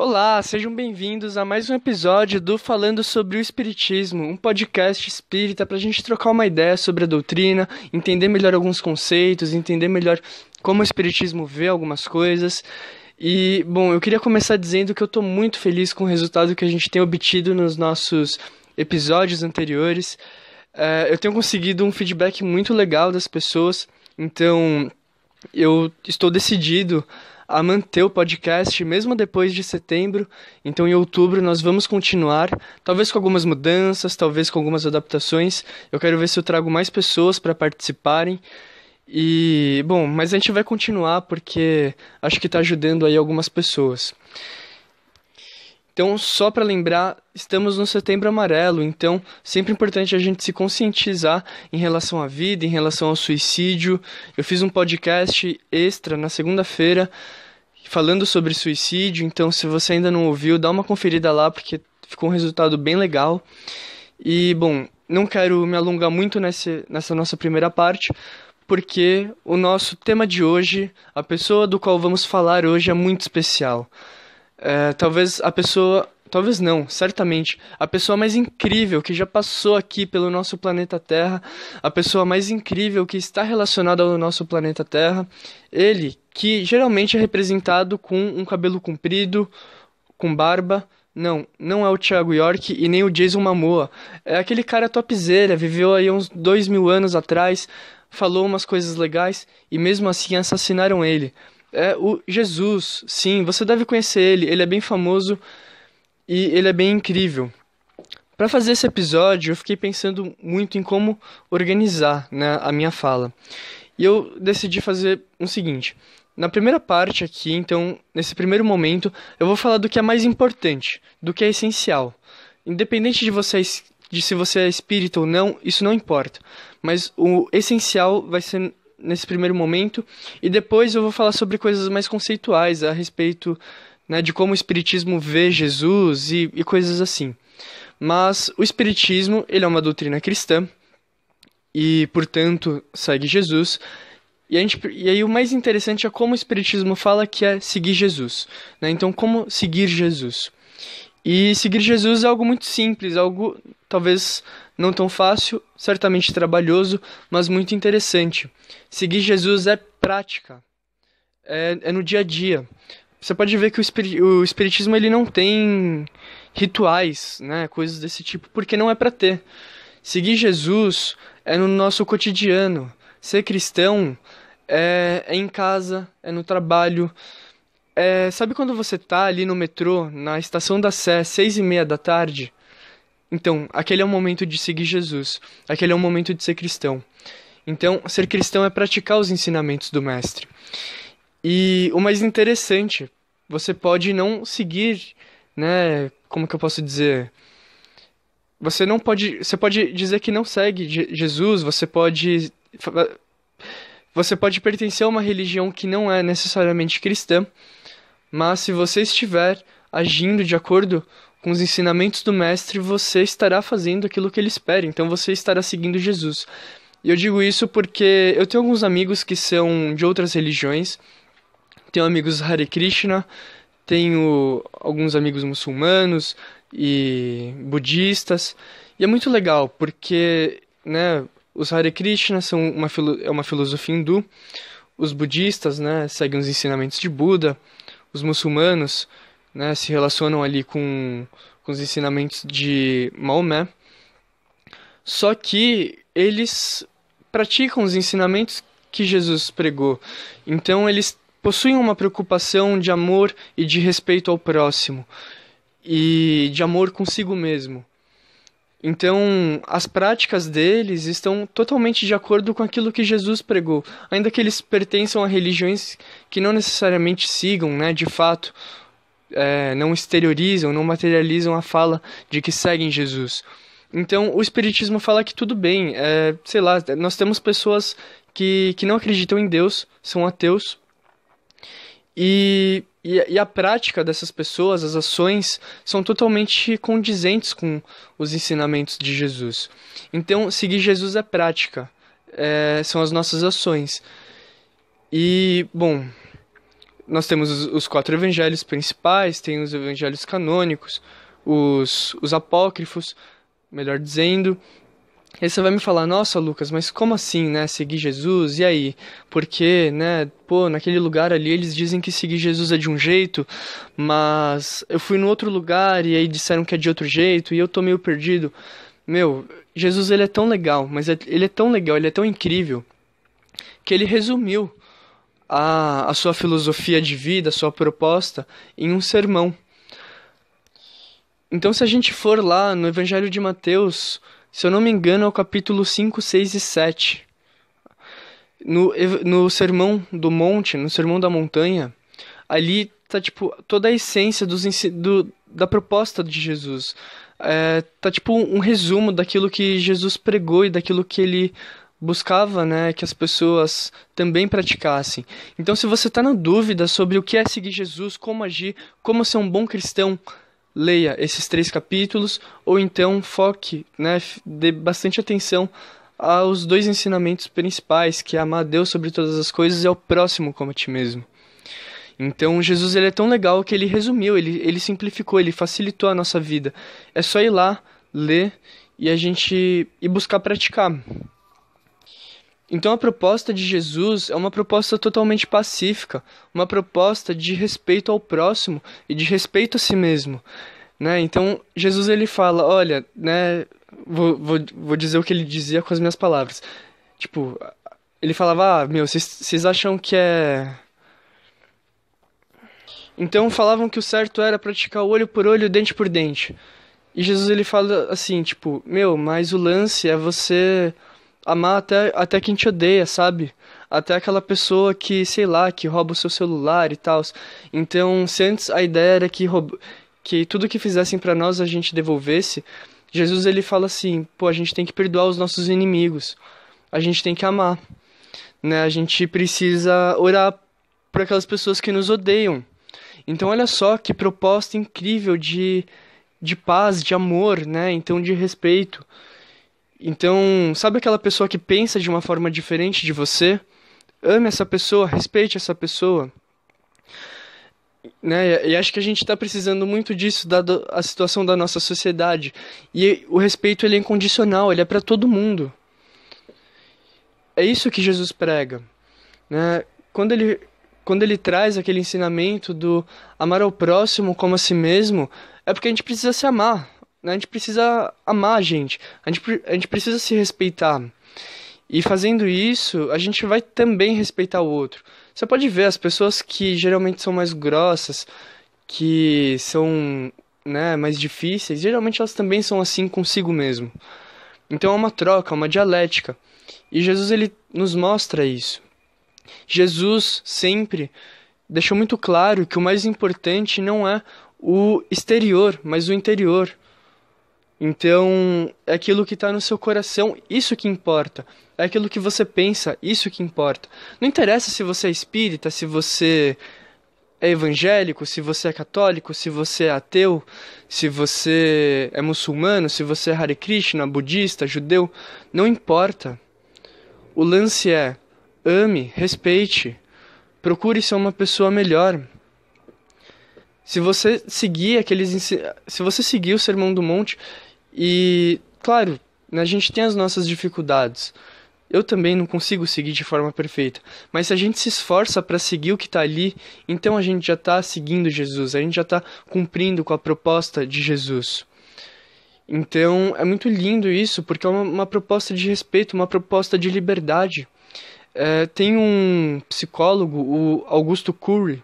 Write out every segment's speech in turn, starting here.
Olá, sejam bem-vindos a mais um episódio do Falando sobre o Espiritismo, um podcast espírita para a gente trocar uma ideia sobre a doutrina, entender melhor alguns conceitos, entender melhor como o Espiritismo vê algumas coisas. E, bom, eu queria começar dizendo que eu estou muito feliz com o resultado que a gente tem obtido nos nossos episódios anteriores. É, eu tenho conseguido um feedback muito legal das pessoas, então eu estou decidido a manter o podcast mesmo depois de setembro. Então, em outubro, nós vamos continuar, talvez com algumas mudanças, talvez com algumas adaptações. Eu quero ver se eu trago mais pessoas para participarem. E, bom, mas a gente vai continuar porque acho que está ajudando aí algumas pessoas. Então, só para lembrar, estamos no Setembro Amarelo, então sempre importante a gente se conscientizar em relação à vida, em relação ao suicídio. Eu fiz um podcast extra na segunda-feira falando sobre suicídio, então se você ainda não ouviu, dá uma conferida lá porque ficou um resultado bem legal. E, bom, não quero me alongar muito nesse, nessa nossa primeira parte, porque o nosso tema de hoje, a pessoa do qual vamos falar hoje é muito especial. É, talvez a pessoa. Talvez não, certamente. A pessoa mais incrível que já passou aqui pelo nosso planeta Terra, a pessoa mais incrível que está relacionada ao nosso planeta Terra, ele que geralmente é representado com um cabelo comprido, com barba. Não, não é o Thiago York e nem o Jason Momoa. É aquele cara topzera, viveu aí uns dois mil anos atrás, falou umas coisas legais e mesmo assim assassinaram ele é o Jesus. Sim, você deve conhecer ele. Ele é bem famoso e ele é bem incrível. Para fazer esse episódio, eu fiquei pensando muito em como organizar né, a minha fala. E eu decidi fazer o seguinte: na primeira parte aqui, então, nesse primeiro momento, eu vou falar do que é mais importante, do que é essencial. Independente de você de se você é espírita ou não, isso não importa. Mas o essencial vai ser nesse primeiro momento, e depois eu vou falar sobre coisas mais conceituais a respeito né, de como o Espiritismo vê Jesus e, e coisas assim. Mas o Espiritismo ele é uma doutrina cristã e, portanto, segue Jesus. E, a gente, e aí o mais interessante é como o Espiritismo fala que é seguir Jesus. Né? Então, como seguir Jesus? E seguir Jesus é algo muito simples, algo talvez não tão fácil, certamente trabalhoso, mas muito interessante. Seguir Jesus é prática, é, é no dia a dia. Você pode ver que o, espiri o espiritismo ele não tem rituais, né, coisas desse tipo, porque não é para ter. Seguir Jesus é no nosso cotidiano. Ser cristão é, é em casa, é no trabalho. É, sabe quando você tá ali no metrô, na estação da Sé, seis e meia da tarde? Então, aquele é o momento de seguir Jesus. Aquele é o momento de ser cristão. Então, ser cristão é praticar os ensinamentos do Mestre. E o mais interessante, você pode não seguir, né? Como que eu posso dizer? Você não pode. Você pode dizer que não segue Jesus, você pode. Você pode pertencer a uma religião que não é necessariamente cristã, mas se você estiver agindo de acordo com os ensinamentos do Mestre, você estará fazendo aquilo que ele espera, então você estará seguindo Jesus. E eu digo isso porque eu tenho alguns amigos que são de outras religiões, tenho amigos Hare Krishna, tenho alguns amigos muçulmanos e budistas, e é muito legal porque né, os Hare Krishna são uma, é uma filosofia hindu, os budistas né, seguem os ensinamentos de Buda, os muçulmanos né, se relacionam ali com, com os ensinamentos de Maomé. Só que eles praticam os ensinamentos que Jesus pregou. Então eles possuem uma preocupação de amor e de respeito ao próximo e de amor consigo mesmo. Então, as práticas deles estão totalmente de acordo com aquilo que Jesus pregou, ainda que eles pertençam a religiões que não necessariamente sigam, né, de fato, é, não exteriorizam, não materializam a fala de que seguem Jesus. Então, o Espiritismo fala que tudo bem, é, sei lá, nós temos pessoas que, que não acreditam em Deus, são ateus, e, e, e, a prática dessas pessoas, as ações, são totalmente condizentes com os ensinamentos de Jesus. Então, seguir Jesus é prática, é, são as nossas ações. E, bom, nós temos os, quatro evangelhos principais, tem os evangelhos canônicos, os, os apócrifos, melhor dizendo. Aí você vai me falar, nossa, Lucas, mas como assim, né? Seguir Jesus? E aí? Porque, né? Pô, naquele lugar ali eles dizem que seguir Jesus é de um jeito, mas eu fui no outro lugar e aí disseram que é de outro jeito e eu tô meio perdido. Meu, Jesus ele é tão legal, mas é, ele é tão legal, ele é tão incrível que ele resumiu a, a sua filosofia de vida, a sua proposta em um sermão. Então, se a gente for lá no Evangelho de Mateus, se eu não me engano, é o capítulo 5, 6 e 7. No, no Sermão do Monte, no Sermão da Montanha, ali tá, tipo, toda a essência dos, do, da proposta de Jesus. É, tá, tipo, um resumo daquilo que Jesus pregou e daquilo que ele buscava né, que as pessoas também praticassem. Então, se você está na dúvida sobre o que é seguir Jesus, como agir, como ser um bom cristão, leia esses três capítulos, ou então foque, né, dê bastante atenção aos dois ensinamentos principais, que é amar a Deus sobre todas as coisas e ao próximo como a ti mesmo. Então, Jesus ele é tão legal que ele resumiu, ele, ele simplificou, ele facilitou a nossa vida. É só ir lá, ler e a gente ir buscar praticar. Então a proposta de Jesus é uma proposta totalmente pacífica, uma proposta de respeito ao próximo e de respeito a si mesmo, né? Então Jesus ele fala, olha, né? Vou, vou, vou dizer o que ele dizia com as minhas palavras. Tipo, ele falava, ah, meu, vocês acham que é então falavam que o certo era praticar olho por olho, dente por dente. E Jesus ele fala assim, tipo, meu, mas o lance é você amar até, até quem te odeia, sabe? Até aquela pessoa que, sei lá, que rouba o seu celular e tal. Então, se antes a ideia era que, roub... que tudo que fizessem para nós a gente devolvesse, Jesus ele fala assim, pô, a gente tem que perdoar os nossos inimigos. A gente tem que amar. Né? A gente precisa orar por aquelas pessoas que nos odeiam. Então, olha só que proposta incrível de, de paz, de amor, né? Então, de respeito. Então, sabe aquela pessoa que pensa de uma forma diferente de você? Ame essa pessoa, respeite essa pessoa. Né? E acho que a gente está precisando muito disso, dada a situação da nossa sociedade. E o respeito ele é incondicional, ele é para todo mundo. É isso que Jesus prega. Né? Quando, ele, quando ele traz aquele ensinamento do amar ao próximo como a si mesmo, é porque a gente precisa se amar. A gente precisa amar a gente. A gente, a gente precisa se respeitar. E fazendo isso, a gente vai também respeitar o outro. Você pode ver as pessoas que geralmente são mais grossas, que são né, mais difíceis, geralmente elas também são assim consigo mesmo. Então é uma troca, uma dialética. E Jesus ele nos mostra isso. Jesus sempre deixou muito claro que o mais importante não é o exterior, mas o interior. Então, é aquilo que está no seu coração, isso que importa. É aquilo que você pensa, isso que importa. Não interessa se você é espírita, se você é evangélico, se você é católico, se você é ateu, se você é muçulmano, se você é Hare Krishna, budista, judeu, não importa. O lance é ame, respeite, procure ser uma pessoa melhor. Se você seguir aqueles se você seguir o Sermão do Monte, e, claro, a gente tem as nossas dificuldades. Eu também não consigo seguir de forma perfeita. Mas se a gente se esforça para seguir o que está ali, então a gente já está seguindo Jesus, a gente já está cumprindo com a proposta de Jesus. Então é muito lindo isso, porque é uma, uma proposta de respeito, uma proposta de liberdade. É, tem um psicólogo, o Augusto Curry,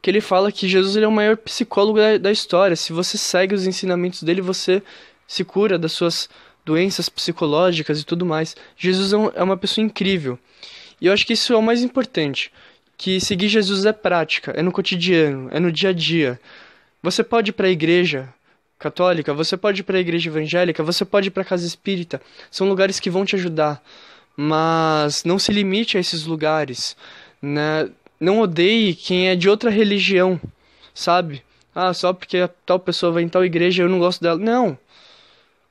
que ele fala que Jesus ele é o maior psicólogo da, da história. Se você segue os ensinamentos dele, você se cura das suas doenças psicológicas e tudo mais. Jesus é, é uma pessoa incrível. E eu acho que isso é o mais importante. Que seguir Jesus é prática, é no cotidiano, é no dia a dia. Você pode ir para a igreja católica, você pode ir para a igreja evangélica, você pode ir para a casa espírita. São lugares que vão te ajudar. Mas não se limite a esses lugares. Né? Não odeie quem é de outra religião, sabe? Ah, só porque tal pessoa vai em tal igreja eu não gosto dela. Não.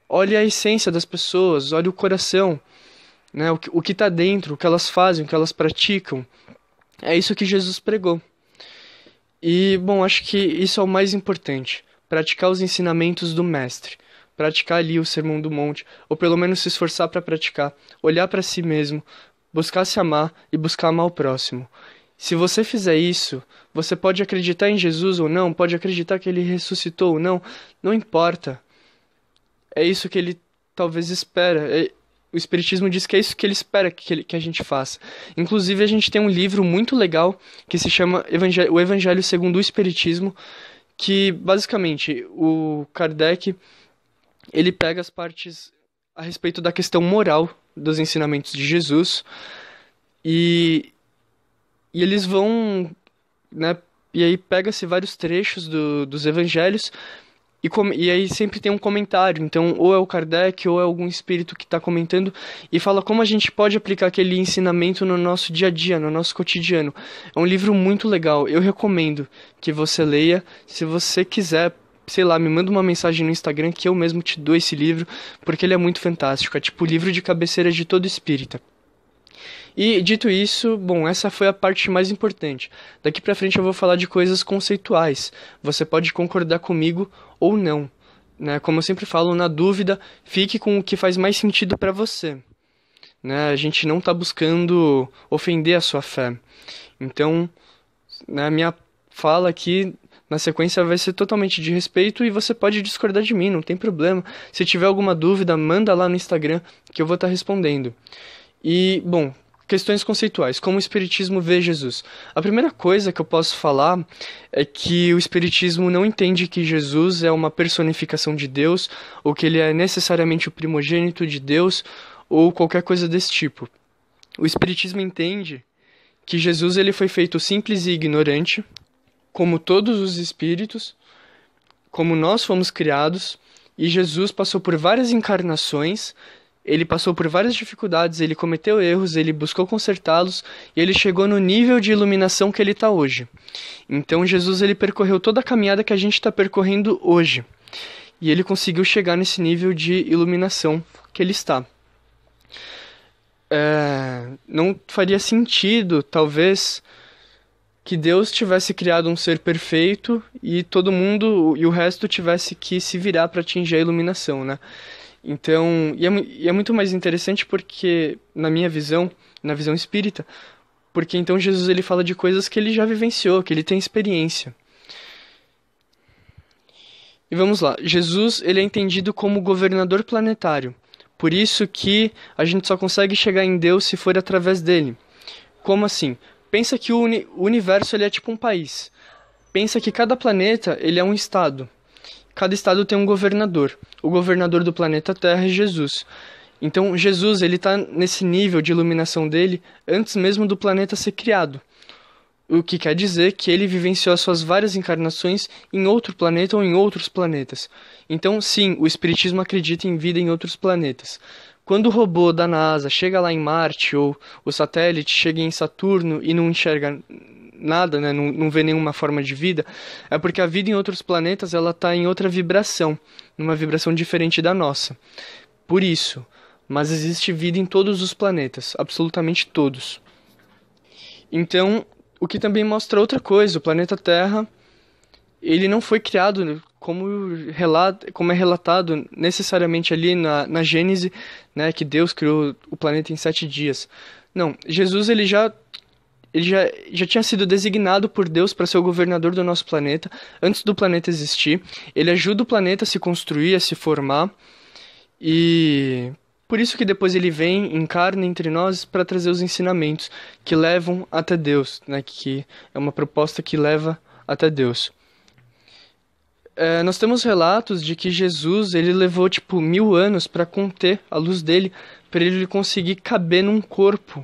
Olhe a essência das pessoas, olhe o coração, né? O que, o que tá dentro, o que elas fazem, o que elas praticam. É isso que Jesus pregou. E, bom, acho que isso é o mais importante: praticar os ensinamentos do Mestre. Praticar ali o Sermão do Monte, ou pelo menos se esforçar para praticar, olhar para si mesmo, buscar se amar e buscar amar o próximo. Se você fizer isso, você pode acreditar em Jesus ou não, pode acreditar que ele ressuscitou ou não, não importa. É isso que ele talvez espera. É, o Espiritismo diz que é isso que ele espera que, ele, que a gente faça. Inclusive, a gente tem um livro muito legal que se chama O Evangelho segundo o Espiritismo, que basicamente o Kardec ele pega as partes a respeito da questão moral dos ensinamentos de Jesus e, e eles vão, né, e aí pega-se vários trechos do, dos evangelhos e, com, e aí sempre tem um comentário, então ou é o Kardec ou é algum espírito que está comentando e fala como a gente pode aplicar aquele ensinamento no nosso dia a dia, no nosso cotidiano. É um livro muito legal, eu recomendo que você leia. Se você quiser, sei lá, me manda uma mensagem no Instagram que eu mesmo te dou esse livro, porque ele é muito fantástico. É tipo o livro de cabeceira de todo espírita. E dito isso, bom, essa foi a parte mais importante. Daqui para frente eu vou falar de coisas conceituais. Você pode concordar comigo ou não. Né? Como eu sempre falo, na dúvida, fique com o que faz mais sentido para você. Né? A gente não está buscando ofender a sua fé. Então, né, minha fala aqui na sequência vai ser totalmente de respeito e você pode discordar de mim, não tem problema. Se tiver alguma dúvida, manda lá no Instagram que eu vou estar tá respondendo. E, bom, Questões conceituais. Como o Espiritismo vê Jesus? A primeira coisa que eu posso falar é que o Espiritismo não entende que Jesus é uma personificação de Deus, ou que ele é necessariamente o primogênito de Deus, ou qualquer coisa desse tipo. O Espiritismo entende que Jesus ele foi feito simples e ignorante, como todos os espíritos, como nós fomos criados, e Jesus passou por várias encarnações ele passou por várias dificuldades, ele cometeu erros, ele buscou consertá-los e ele chegou no nível de iluminação que ele está hoje. Então Jesus ele percorreu toda a caminhada que a gente está percorrendo hoje e ele conseguiu chegar nesse nível de iluminação que ele está. É, não faria sentido, talvez, que Deus tivesse criado um ser perfeito e todo mundo e o resto tivesse que se virar para atingir a iluminação, né? Então, e é, e é muito mais interessante porque, na minha visão, na visão espírita, porque então Jesus ele fala de coisas que ele já vivenciou, que ele tem experiência. E vamos lá, Jesus ele é entendido como governador planetário. Por isso que a gente só consegue chegar em Deus se for através dele. Como assim? Pensa que o, uni o universo ele é tipo um país. Pensa que cada planeta ele é um estado. Cada estado tem um governador. O governador do planeta Terra é Jesus. Então Jesus ele está nesse nível de iluminação dele antes mesmo do planeta ser criado. O que quer dizer que ele vivenciou as suas várias encarnações em outro planeta ou em outros planetas. Então, sim, o Espiritismo acredita em vida em outros planetas. Quando o robô da NASA chega lá em Marte ou o satélite chega em Saturno e não enxerga nada, né, não, não vê nenhuma forma de vida, é porque a vida em outros planetas ela está em outra vibração, numa vibração diferente da nossa. Por isso, mas existe vida em todos os planetas, absolutamente todos. Então, o que também mostra outra coisa, o planeta Terra, ele não foi criado como, relata, como é relatado necessariamente ali na, na Gênese, né, que Deus criou o planeta em sete dias. Não, Jesus ele já ele já, já tinha sido designado por Deus para ser o governador do nosso planeta antes do planeta existir. Ele ajuda o planeta a se construir, a se formar. E por isso que depois ele vem, encarna entre nós para trazer os ensinamentos que levam até Deus, né? que é uma proposta que leva até Deus. É, nós temos relatos de que Jesus ele levou tipo mil anos para conter a luz dele, para ele conseguir caber num corpo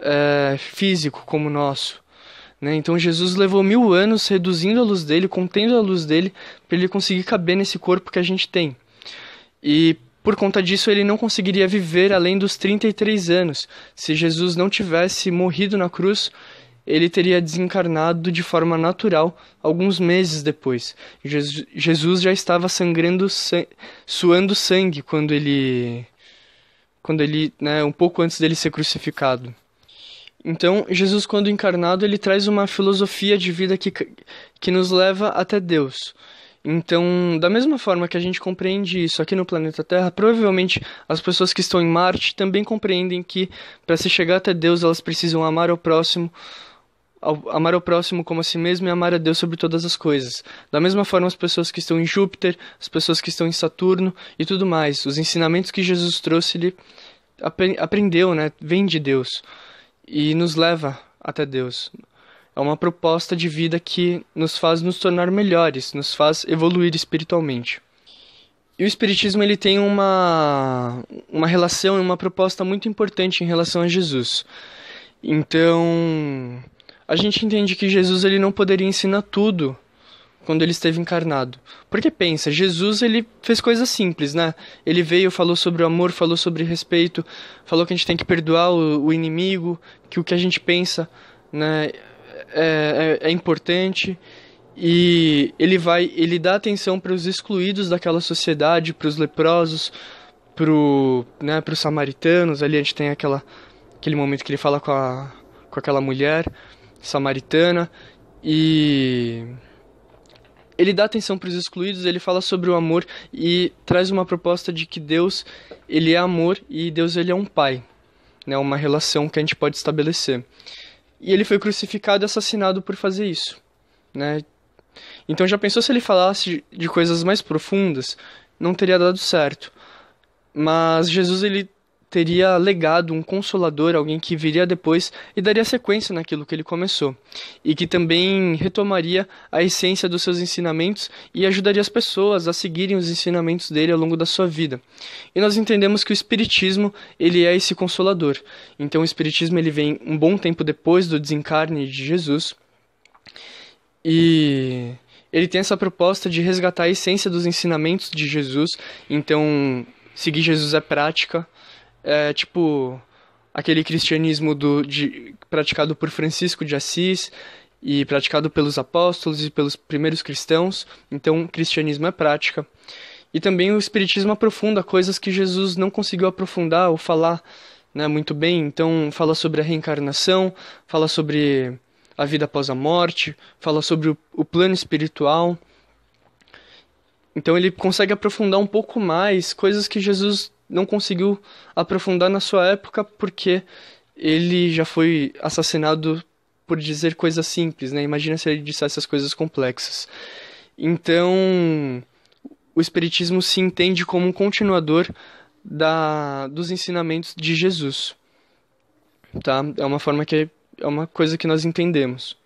é, físico como o nosso. Né? Então Jesus levou mil anos reduzindo a luz dele, contendo a luz dele, para ele conseguir caber nesse corpo que a gente tem. E por conta disso ele não conseguiria viver além dos 33 anos. Se Jesus não tivesse morrido na cruz, ele teria desencarnado de forma natural alguns meses depois. Jesus já estava sangrando, suando sangue quando ele, quando ele, né, um pouco antes dele ser crucificado. Então, Jesus, quando encarnado, ele traz uma filosofia de vida que, que nos leva até Deus. Então, da mesma forma que a gente compreende isso aqui no planeta Terra, provavelmente as pessoas que estão em Marte também compreendem que para se chegar até Deus elas precisam amar ao próximo, amar ao próximo como a si mesmo e amar a Deus sobre todas as coisas. Da mesma forma as pessoas que estão em Júpiter, as pessoas que estão em Saturno e tudo mais. Os ensinamentos que Jesus trouxe, ele aprendeu, né? Vem de Deus e nos leva até Deus. É uma proposta de vida que nos faz nos tornar melhores, nos faz evoluir espiritualmente. E o espiritismo ele tem uma uma relação e uma proposta muito importante em relação a Jesus. Então, a gente entende que Jesus ele não poderia ensinar tudo quando ele esteve encarnado. Porque pensa, Jesus ele fez coisas simples, né? Ele veio, falou sobre o amor, falou sobre respeito, falou que a gente tem que perdoar o, o inimigo, que o que a gente pensa, né, é, é, é importante. E ele vai, ele dá atenção para os excluídos daquela sociedade, para os leprosos, pro, né, para os samaritanos. Ali a gente tem aquela, aquele momento que ele fala com a, com aquela mulher samaritana e ele dá atenção para os excluídos, ele fala sobre o amor e traz uma proposta de que Deus, ele é amor e Deus ele é um pai, né, uma relação que a gente pode estabelecer. E ele foi crucificado e assassinado por fazer isso, né? Então já pensou se ele falasse de coisas mais profundas, não teria dado certo. Mas Jesus ele teria legado um consolador, alguém que viria depois e daria sequência naquilo que ele começou, e que também retomaria a essência dos seus ensinamentos e ajudaria as pessoas a seguirem os ensinamentos dele ao longo da sua vida. E nós entendemos que o espiritismo, ele é esse consolador. Então o espiritismo ele vem um bom tempo depois do desencarne de Jesus. E ele tem essa proposta de resgatar a essência dos ensinamentos de Jesus. Então, seguir Jesus é prática, é tipo aquele cristianismo do, de, praticado por Francisco de Assis e praticado pelos apóstolos e pelos primeiros cristãos. Então, cristianismo é prática. E também o espiritismo aprofunda coisas que Jesus não conseguiu aprofundar ou falar né, muito bem. Então, fala sobre a reencarnação, fala sobre a vida após a morte, fala sobre o, o plano espiritual. Então, ele consegue aprofundar um pouco mais coisas que Jesus não conseguiu aprofundar na sua época porque ele já foi assassinado por dizer coisas simples, né? Imagina se ele dissesse essas coisas complexas. Então, o espiritismo se entende como um continuador da dos ensinamentos de Jesus. Tá? É uma forma que é uma coisa que nós entendemos.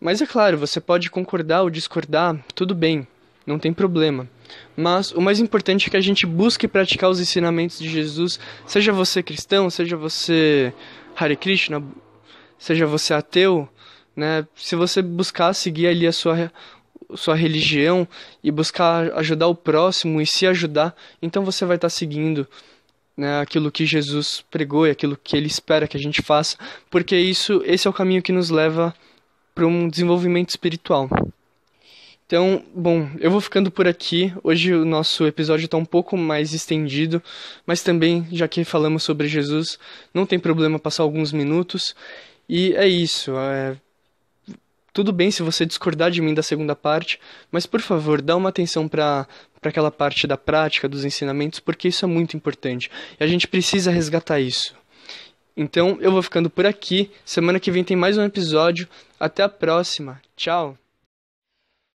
Mas é claro, você pode concordar ou discordar, tudo bem não tem problema. Mas o mais importante é que a gente busque praticar os ensinamentos de Jesus, seja você cristão, seja você Hare Krishna, seja você ateu, né? Se você buscar seguir ali a sua sua religião e buscar ajudar o próximo e se ajudar, então você vai estar seguindo né, aquilo que Jesus pregou e aquilo que ele espera que a gente faça, porque isso esse é o caminho que nos leva para um desenvolvimento espiritual. Então, bom, eu vou ficando por aqui. Hoje o nosso episódio está um pouco mais estendido, mas também, já que falamos sobre Jesus, não tem problema passar alguns minutos. E é isso. É... Tudo bem se você discordar de mim da segunda parte, mas por favor, dá uma atenção para aquela parte da prática, dos ensinamentos, porque isso é muito importante. E a gente precisa resgatar isso. Então, eu vou ficando por aqui. Semana que vem tem mais um episódio. Até a próxima. Tchau.